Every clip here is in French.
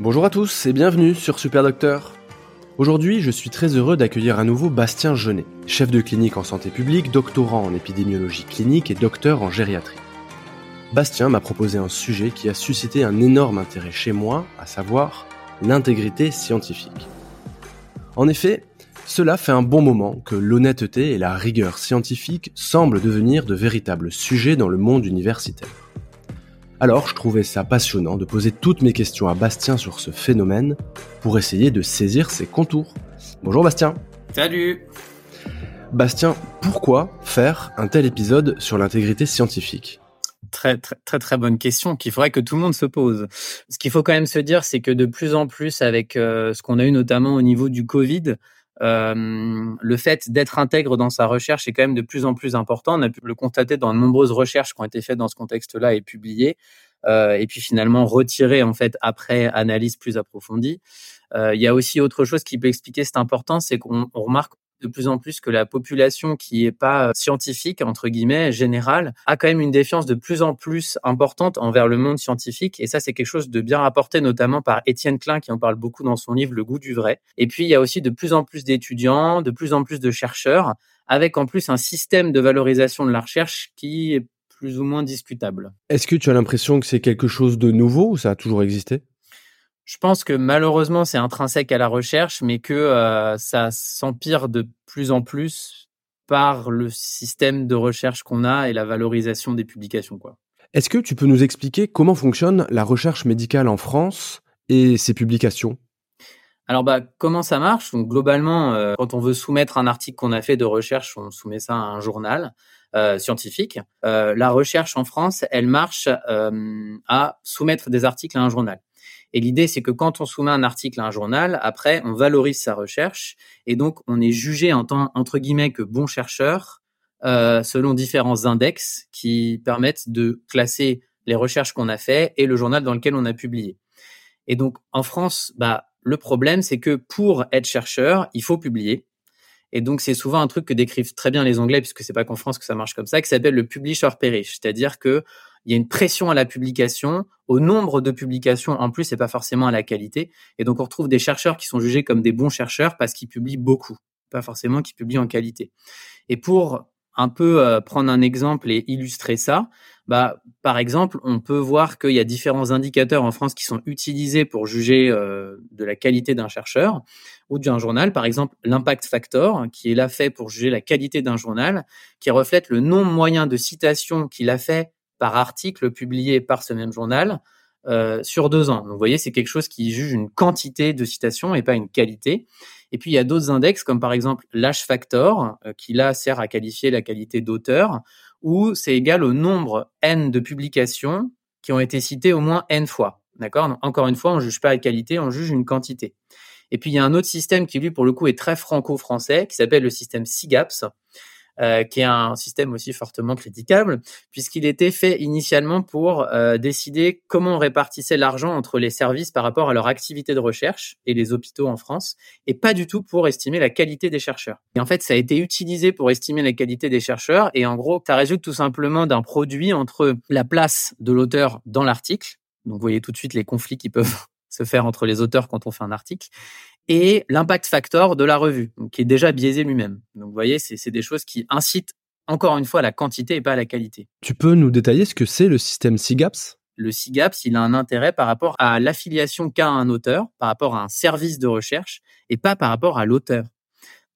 Bonjour à tous et bienvenue sur Super Docteur. Aujourd'hui, je suis très heureux d'accueillir à nouveau Bastien Genet, chef de clinique en santé publique, doctorant en épidémiologie clinique et docteur en gériatrie. Bastien m'a proposé un sujet qui a suscité un énorme intérêt chez moi, à savoir l'intégrité scientifique. En effet, cela fait un bon moment que l'honnêteté et la rigueur scientifique semblent devenir de véritables sujets dans le monde universitaire. Alors je trouvais ça passionnant de poser toutes mes questions à Bastien sur ce phénomène pour essayer de saisir ses contours. Bonjour Bastien. Salut. Bastien, pourquoi faire un tel épisode sur l'intégrité scientifique? Très, très, très, très bonne question qu'il faudrait que tout le monde se pose. Ce qu'il faut quand même se dire, c'est que de plus en plus, avec euh, ce qu'on a eu notamment au niveau du Covid, euh, le fait d'être intègre dans sa recherche est quand même de plus en plus important. On a pu le constater dans de nombreuses recherches qui ont été faites dans ce contexte-là et publiées, euh, et puis finalement retirées en fait après analyse plus approfondie. Euh, il y a aussi autre chose qui peut expliquer cette importance, c'est qu'on remarque de plus en plus que la population qui est pas euh, scientifique entre guillemets générale a quand même une défiance de plus en plus importante envers le monde scientifique et ça c'est quelque chose de bien rapporté notamment par Étienne Klein qui en parle beaucoup dans son livre Le goût du vrai. Et puis il y a aussi de plus en plus d'étudiants, de plus en plus de chercheurs avec en plus un système de valorisation de la recherche qui est plus ou moins discutable. Est-ce que tu as l'impression que c'est quelque chose de nouveau ou ça a toujours existé? Je pense que malheureusement c'est intrinsèque à la recherche, mais que euh, ça s'empire de plus en plus par le système de recherche qu'on a et la valorisation des publications. Quoi. Est-ce que tu peux nous expliquer comment fonctionne la recherche médicale en France et ses publications? Alors bah comment ça marche? Donc globalement, euh, quand on veut soumettre un article qu'on a fait de recherche, on soumet ça à un journal euh, scientifique. la recherche en France, elle marche à soumettre des articles à un journal. Et l'idée, c'est que quand on soumet un article à un journal, après, on valorise sa recherche et donc on est jugé en tant entre guillemets que bon chercheur euh, selon différents index qui permettent de classer les recherches qu'on a fait et le journal dans lequel on a publié. Et donc en France, bah le problème, c'est que pour être chercheur, il faut publier. Et donc, c'est souvent un truc que décrivent très bien les Anglais, puisque c'est pas qu'en France que ça marche comme ça, qui s'appelle le publish or perish. C'est-à-dire que il y a une pression à la publication, au nombre de publications en plus, et pas forcément à la qualité. Et donc, on retrouve des chercheurs qui sont jugés comme des bons chercheurs parce qu'ils publient beaucoup, pas forcément qu'ils publient en qualité. Et pour un peu euh, prendre un exemple et illustrer ça, bah, par exemple, on peut voir qu'il y a différents indicateurs en France qui sont utilisés pour juger euh, de la qualité d'un chercheur ou d'un journal. Par exemple, l'impact factor, qui est là fait pour juger la qualité d'un journal, qui reflète le nombre moyen de citations qu'il a fait par article publié par ce même journal euh, sur deux ans. Donc, vous voyez, c'est quelque chose qui juge une quantité de citations et pas une qualité. Et puis, il y a d'autres index, comme par exemple l'H factor, euh, qui là sert à qualifier la qualité d'auteur, où c'est égal au nombre n de publications qui ont été citées au moins n fois. D'accord? Encore une fois, on juge pas la qualité, on juge une quantité. Et puis, il y a un autre système qui, lui, pour le coup, est très franco-français, qui s'appelle le système SIGAPS, euh, qui est un système aussi fortement critiquable, puisqu'il était fait initialement pour euh, décider comment on répartissait l'argent entre les services par rapport à leur activité de recherche et les hôpitaux en France, et pas du tout pour estimer la qualité des chercheurs. Et en fait, ça a été utilisé pour estimer la qualité des chercheurs, et en gros, ça résulte tout simplement d'un produit entre la place de l'auteur dans l'article, donc vous voyez tout de suite les conflits qui peuvent se faire entre les auteurs quand on fait un article, et l'impact factor de la revue, qui est déjà biaisé lui-même. Donc vous voyez, c'est des choses qui incitent encore une fois à la quantité et pas à la qualité. Tu peux nous détailler ce que c'est le système SIGAPS Le SIGAPS, il a un intérêt par rapport à l'affiliation qu'a un auteur, par rapport à un service de recherche, et pas par rapport à l'auteur.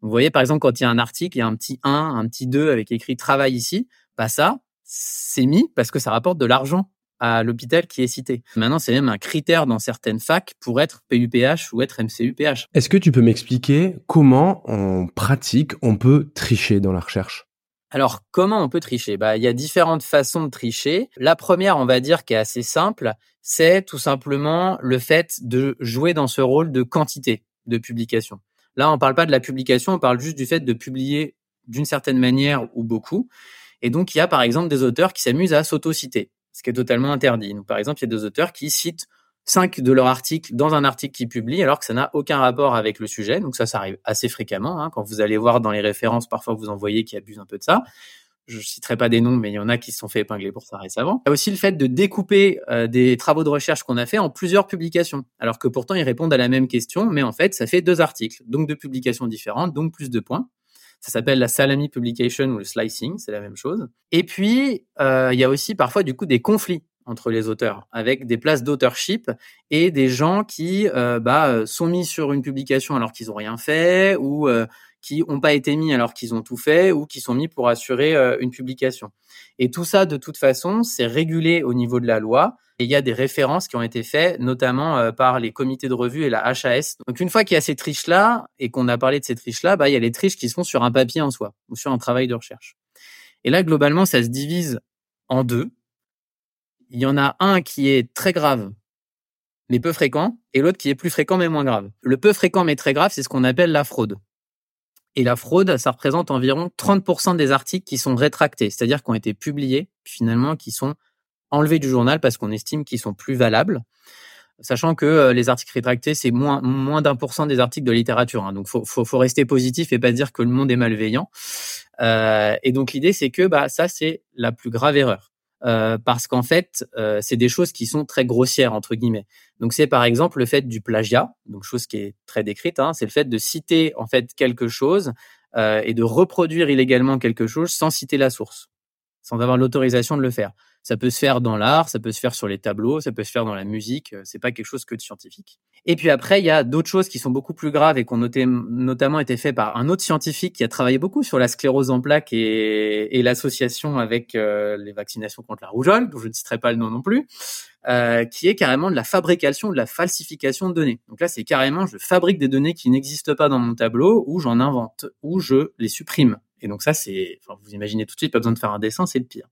Vous voyez, par exemple, quand il y a un article, il y a un petit 1, un petit 2 avec écrit travail ici, bah ça, c'est mis parce que ça rapporte de l'argent à l'hôpital qui est cité. Maintenant, c'est même un critère dans certaines facs pour être PUPH ou être MCUPH. Est-ce que tu peux m'expliquer comment en pratique on peut tricher dans la recherche? Alors, comment on peut tricher? Bah, il y a différentes façons de tricher. La première, on va dire, qui est assez simple, c'est tout simplement le fait de jouer dans ce rôle de quantité de publication. Là, on parle pas de la publication, on parle juste du fait de publier d'une certaine manière ou beaucoup. Et donc, il y a par exemple des auteurs qui s'amusent à s'auto-citer ce qui est totalement interdit. Donc, par exemple, il y a des auteurs qui citent cinq de leurs articles dans un article qu'ils publient alors que ça n'a aucun rapport avec le sujet. Donc ça, ça arrive assez fréquemment. Hein. Quand vous allez voir dans les références, parfois vous en voyez qui abusent un peu de ça. Je citerai pas des noms, mais il y en a qui se sont fait épingler pour ça récemment. Il y a aussi le fait de découper euh, des travaux de recherche qu'on a fait en plusieurs publications, alors que pourtant ils répondent à la même question, mais en fait ça fait deux articles, donc deux publications différentes, donc plus de points. Ça s'appelle la salami publication ou le slicing, c'est la même chose. Et puis euh, il y a aussi parfois du coup des conflits entre les auteurs, avec des places d'autorship et des gens qui euh, bah, sont mis sur une publication alors qu'ils ont rien fait ou qui n'ont pas été mis alors qu'ils ont tout fait ou qui sont mis pour assurer euh, une publication. Et tout ça, de toute façon, c'est régulé au niveau de la loi. Et il y a des références qui ont été faites, notamment euh, par les comités de revue et la HAS. Donc une fois qu'il y a ces triches-là et qu'on a parlé de ces triches-là, bah, il y a les triches qui sont sur un papier en soi ou sur un travail de recherche. Et là, globalement, ça se divise en deux. Il y en a un qui est très grave, mais peu fréquent, et l'autre qui est plus fréquent mais moins grave. Le peu fréquent mais très grave, c'est ce qu'on appelle la fraude. Et la fraude, ça représente environ 30% des articles qui sont rétractés, c'est-à-dire qui ont été publiés, finalement, qui sont enlevés du journal parce qu'on estime qu'ils sont plus valables. Sachant que euh, les articles rétractés, c'est moins, moins d'un pour cent des articles de littérature. Hein. Donc, faut, faut, faut, rester positif et pas dire que le monde est malveillant. Euh, et donc, l'idée, c'est que bah, ça, c'est la plus grave erreur. Euh, parce qu'en fait, euh, c'est des choses qui sont très grossières entre guillemets. Donc c'est par exemple le fait du plagiat, donc chose qui est très décrite, hein, c'est le fait de citer en fait quelque chose euh, et de reproduire illégalement quelque chose sans citer la source, sans avoir l'autorisation de le faire. Ça peut se faire dans l'art, ça peut se faire sur les tableaux, ça peut se faire dans la musique. Euh, c'est pas quelque chose que de scientifique. Et puis après, il y a d'autres choses qui sont beaucoup plus graves et qui ont notamment été faites par un autre scientifique qui a travaillé beaucoup sur la sclérose en plaques et, et l'association avec euh, les vaccinations contre la rougeole, dont je ne citerai pas le nom non plus, euh, qui est carrément de la fabrication, de la falsification de données. Donc là, c'est carrément, je fabrique des données qui n'existent pas dans mon tableau, ou j'en invente, ou je les supprime. Et donc ça, c'est, enfin, vous imaginez tout de suite, pas besoin de faire un dessin, c'est le pire.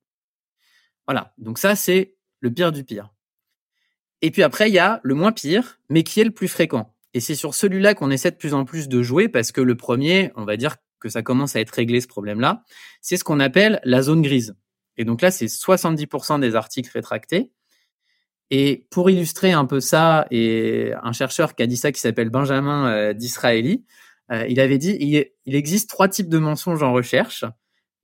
Voilà. Donc ça, c'est le pire du pire. Et puis après, il y a le moins pire, mais qui est le plus fréquent. Et c'est sur celui-là qu'on essaie de plus en plus de jouer parce que le premier, on va dire que ça commence à être réglé ce problème-là, c'est ce qu'on appelle la zone grise. Et donc là, c'est 70% des articles rétractés. Et pour illustrer un peu ça, et un chercheur qui a dit ça qui s'appelle Benjamin euh, Disraeli, euh, il avait dit il existe trois types de mensonges en recherche.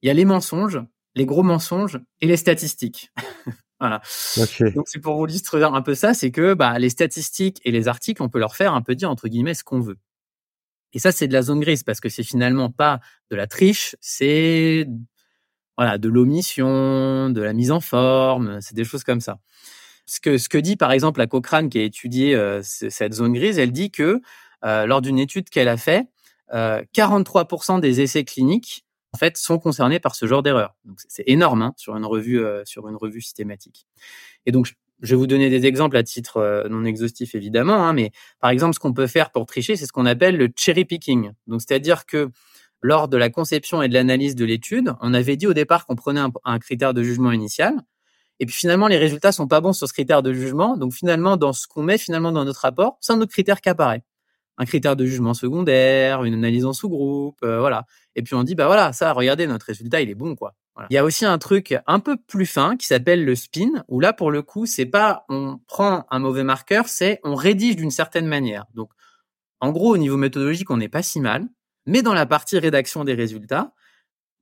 Il y a les mensonges, les gros mensonges et les statistiques. voilà. Donc c'est pour vous illustrer un peu ça, c'est que bah, les statistiques et les articles, on peut leur faire un peu dire entre guillemets ce qu'on veut. Et ça, c'est de la zone grise parce que c'est finalement pas de la triche, c'est voilà de l'omission, de la mise en forme, c'est des choses comme ça. Ce que ce que dit par exemple la Cochrane qui a étudié euh, cette zone grise, elle dit que euh, lors d'une étude qu'elle a fait, euh, 43% des essais cliniques en fait sont concernés par ce genre d'erreur. C'est énorme hein, sur une revue euh, sur une revue systématique. Et donc je vais vous donner des exemples à titre euh, non exhaustif évidemment, hein, mais par exemple ce qu'on peut faire pour tricher, c'est ce qu'on appelle le cherry picking. Donc c'est-à-dire que lors de la conception et de l'analyse de l'étude, on avait dit au départ qu'on prenait un, un, critère de jugement initial, et puis finalement les résultats sont pas bons sur ce critère de jugement. Donc finalement dans ce qu'on met finalement dans notre rapport, c'est un autre critère qui apparaît un critère de jugement secondaire, une analyse en sous-groupe, euh, voilà. Et puis on dit bah voilà, ça, regardez, notre résultat, il est bon quoi. Il y a aussi un truc un peu plus fin qui s'appelle le spin, où là pour le coup, c'est pas on prend un mauvais marqueur, c'est on rédige d'une certaine manière. Donc en gros, au niveau méthodologique, on n'est pas si mal, mais dans la partie rédaction des résultats,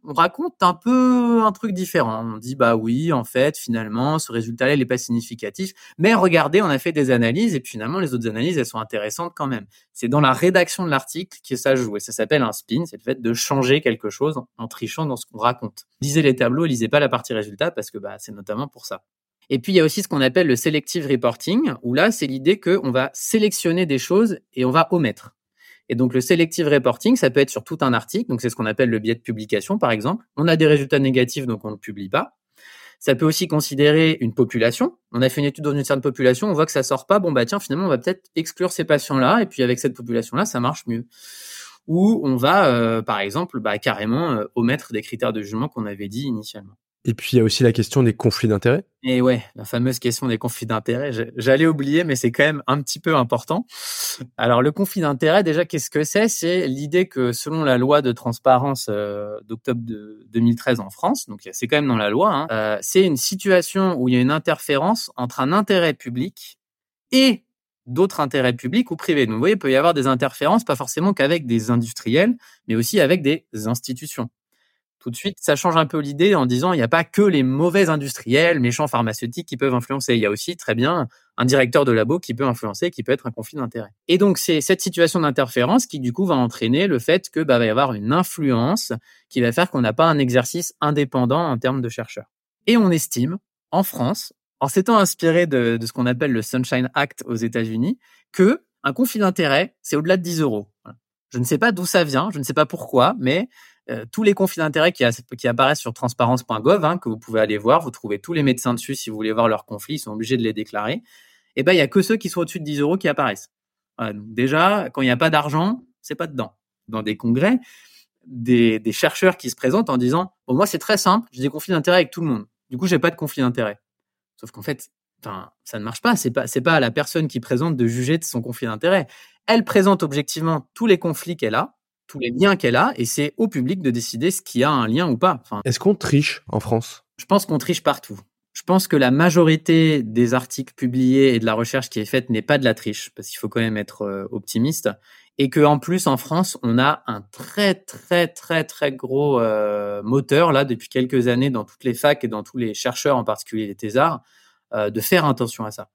on raconte un peu un truc différent. On dit bah oui, en fait, finalement, ce résultat-là, il n'est pas significatif. Mais regardez, on a fait des analyses et puis finalement, les autres analyses, elles sont intéressantes quand même. C'est dans la rédaction de l'article que ça joue et ça s'appelle un spin. C'est le fait de changer quelque chose en trichant dans ce qu'on raconte. Lisez les tableaux, lisez pas la partie résultat parce que bah c'est notamment pour ça. Et puis il y a aussi ce qu'on appelle le selective reporting, où là c'est l'idée qu'on va sélectionner des choses et on va omettre. Et donc le selective reporting, ça peut être sur tout un article, donc c'est ce qu'on appelle le biais de publication par exemple. On a des résultats négatifs, donc on ne publie pas. Ça peut aussi considérer une population. On a fait une étude dans une certaine population, on voit que ça sort pas. Bon bah tiens, finalement on va peut-être exclure ces patients-là, et puis avec cette population-là, ça marche mieux. Ou on va, euh, par exemple, bah, carrément euh, omettre des critères de jugement qu'on avait dit initialement. Et puis il y a aussi la question des conflits d'intérêts. Et ouais, la fameuse question des conflits d'intérêts. J'allais oublier, mais c'est quand même un petit peu important. Alors le conflit d'intérêts, déjà, qu'est-ce que c'est? C'est l'idée que selon la loi de transparence euh, d'octobre de 2013 en France, donc c'est quand même dans la loi, hein, euh, c'est une situation où il y a une interférence entre un intérêt public et d'autres intérêts publics ou privés. Donc vous voyez, il peut y avoir des interférences, pas forcément qu'avec des industriels, mais aussi avec des institutions. Tout de suite, ça change un peu l'idée en disant il n'y a pas que les mauvais industriels, méchants pharmaceutiques qui peuvent influencer. Il y a aussi très bien un directeur de labo qui peut influencer, qui peut être un conflit d'intérêt. Et donc c'est cette situation d'interférence qui du coup va entraîner le fait que bah, va y avoir une influence qui va faire qu'on n'a pas un exercice indépendant en termes de chercheurs. Et on estime en France, en s'étant inspiré de, ce qu'on appelle le Sunshine Act aux États-Unis, que un conflit d'intérêt c'est au-delà de 10 euros. Je ne sais pas d'où ça vient, je ne sais pas pourquoi, mais euh, tous les conflits d'intérêts qui, apparaissent sur transparence.gov, hein, que vous pouvez aller voir, vous trouvez tous les médecins dessus si vous voulez voir leurs conflits, ils sont obligés de les déclarer. Et eh ben il y a que ceux qui sont au-dessus de 10 euros qui apparaissent. déjà, quand il n'y a pas d'argent, c'est pas dedans. Dans des congrès, des, chercheurs qui se présentent en disant moi c'est très simple, j'ai des conflits d'intérêts avec tout le monde. Du coup j'ai pas de conflit d'intérêts. Sauf qu'en fait, ça ne marche pas. C'est pas pas à la personne qui présente de juger de son conflit d'intérêts. Elle présente objectivement tous les conflits qu'elle a tous les liens qu'elle a, et c'est au public de décider ce qui a un lien ou pas. Enfin, Est-ce qu'on triche en France? Je pense qu'on triche partout. Je pense que la majorité des articles publiés et de la recherche qui est faite n'est pas de la triche, parce qu'il faut quand même être euh, optimiste, et que en plus en France, on a un très très très très gros euh, moteur là depuis quelques années dans toutes les facs et dans tous les chercheurs, en particulier les thésards, euh, de faire attention à ça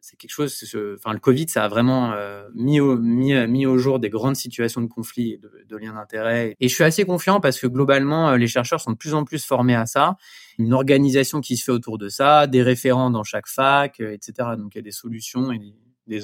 c'est quelque chose. Enfin, le Covid, ça a vraiment euh, mis, au, mis, mis, au jour des grandes situations de conflit de, de liens d'intérêt. Et je suis assez confiant parce que globalement, euh, les chercheurs sont de plus en plus formés à ça. Une organisation qui se fait autour de ça, des référents dans chaque fac, euh, etc. Donc il y a des solutions et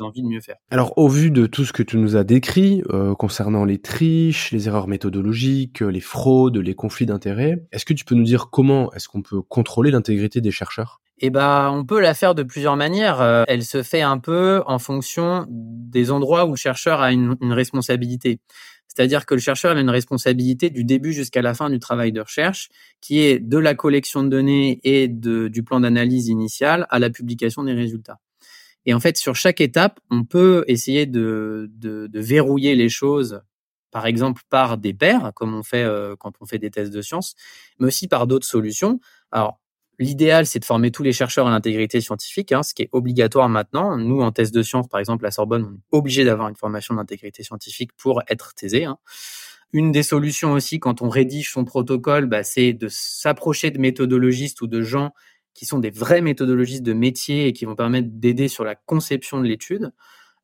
envies de mieux faire. Alors, au vu de tout ce que tu nous as décrit euh, concernant les triches, les erreurs méthodologiques, les fraudes, les conflits d'intérêts, est-ce que tu peux nous dire comment est-ce qu'on peut contrôler l'intégrité des chercheurs? Eh ben, on peut la faire de plusieurs manières. Euh, elle se fait un peu en fonction des endroits où le chercheur a une, responsabilité. C'est-à-dire que le chercheur a une responsabilité du début jusqu'à la fin du travail de recherche, qui est de la collection de données et de, du plan d'analyse initial à la publication des résultats. Et en fait, sur chaque étape, on peut essayer de, de, verrouiller les choses, par exemple par des pairs, comme on fait euh, quand on fait des tests de sciences, mais aussi par d'autres solutions. Alors, L'idéal, c'est de former tous les chercheurs à l'intégrité scientifique, hein, ce qui est obligatoire maintenant. Nous, en thèse de sciences, par exemple, à Sorbonne, on est obligé d'avoir une formation d'intégrité scientifique pour être thésé. Hein. Une des solutions aussi, quand on rédige son protocole, bah, c'est de s'approcher de méthodologistes ou de gens qui sont des vrais méthodologistes de métier et qui vont permettre d'aider sur la conception de l'étude.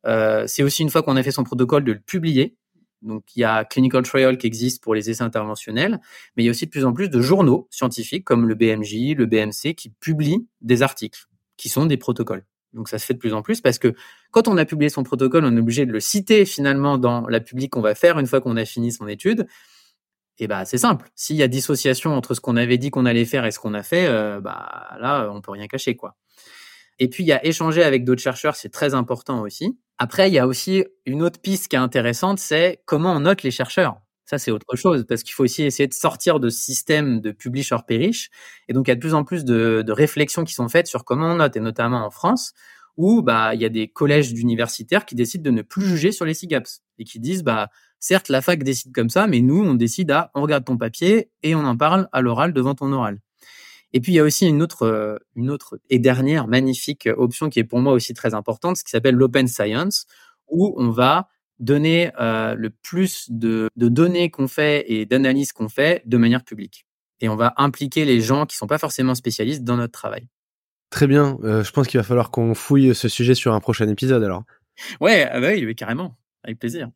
Euh, c'est aussi une fois qu'on a fait son protocole de le publier. Donc, il y a Clinical Trial qui existe pour les essais interventionnels, mais il y a aussi de plus en plus de journaux scientifiques comme le BMJ, le BMC qui publient des articles qui sont des protocoles. Donc, ça se fait de plus en plus parce que quand on a publié son protocole, on est obligé de le citer finalement dans la publique qu'on va faire une fois qu'on a fini son étude. Et bah, c'est simple. S'il y a dissociation entre ce qu'on avait dit qu'on allait faire et ce qu'on a fait, euh, bah là, on peut rien cacher, quoi. Et puis, il y a échanger avec d'autres chercheurs, c'est très important aussi. Après, il y a aussi une autre piste qui est intéressante, c'est comment on note les chercheurs. Ça, c'est autre chose, parce qu'il faut aussi essayer de sortir de ce système de publish-or-perish. Et donc, il y a de plus en plus de, réflexions qui sont faites sur comment on note, et notamment en France, où bah, il y a des collèges d'universitaires qui décident de ne plus juger sur les SIGAPS et qui disent, bah, certes, la fac décide comme ça, mais nous, on décide à, on regarde ton papier et on en parle à l'oral devant ton oral. Et puis il y a aussi une autre, euh, une autre et dernière magnifique option qui est pour moi aussi très importante, ce qui s'appelle l'open science, où on va donner euh, le plus de, de données qu'on fait et d'analyses qu'on fait de manière publique. Et on va impliquer les gens qui sont pas forcément spécialistes dans notre travail. Très bien. Euh, je pense qu'il va falloir qu'on fouille ce sujet sur un prochain épisode alors. Ouais, ah bah oui, carrément. Avec plaisir.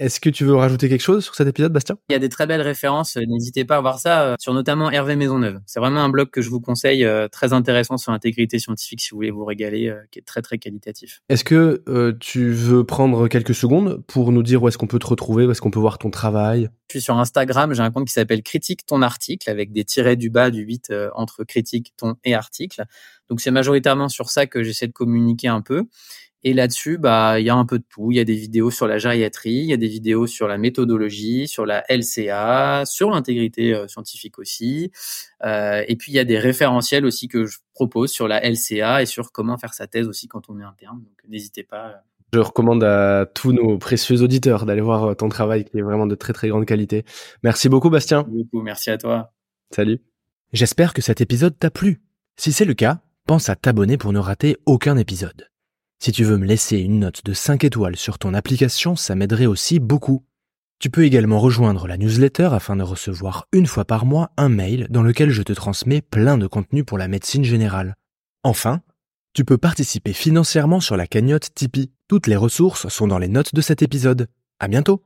Est-ce que tu veux rajouter quelque chose sur cet épisode, Bastien? Il y a des très belles références. N'hésitez pas à voir ça euh, sur notamment Hervé Maisonneuve. C'est vraiment un blog que je vous conseille, euh, très intéressant sur l'intégrité scientifique si vous voulez vous régaler, euh, qui est très très qualitatif. Est-ce que tu veux prendre quelques secondes pour nous dire où est-ce qu'on peut te retrouver, où est-ce qu'on peut voir ton travail? Je suis sur Instagram, j'ai un compte qui s'appelle Critique ton article avec des tirets du bas du 8 entre critique, ton et article. Donc c'est majoritairement sur ça que j'essaie de communiquer un peu. Et là-dessus, bah, il y a un peu de tout. Il y a des vidéos sur la gériatrie, il y a des vidéos sur la méthodologie, sur la LCA, sur l'intégrité euh, scientifique aussi. Euh, et puis il y a des référentiels aussi que je propose sur la LCA et sur comment faire sa thèse aussi quand on est interne. Donc n'hésitez pas. Je recommande à tous nos précieux auditeurs d'aller voir euh, ton travail qui est vraiment de très très grande qualité. Merci beaucoup Bastien. Beaucoup, merci à toi. Salut. J'espère que cet épisode t'a plu. Si c'est le cas, pense à t'abonner pour ne rater aucun épisode. Si tu veux me laisser une note de 5 étoiles sur ton application, ça m'aiderait aussi beaucoup. Tu peux également rejoindre la newsletter afin de recevoir une fois par mois un mail dans lequel je te transmets plein de contenu pour la médecine générale. Enfin, tu peux participer financièrement sur la cagnotte Tipeee. Toutes les ressources sont dans les notes de cet épisode. À bientôt!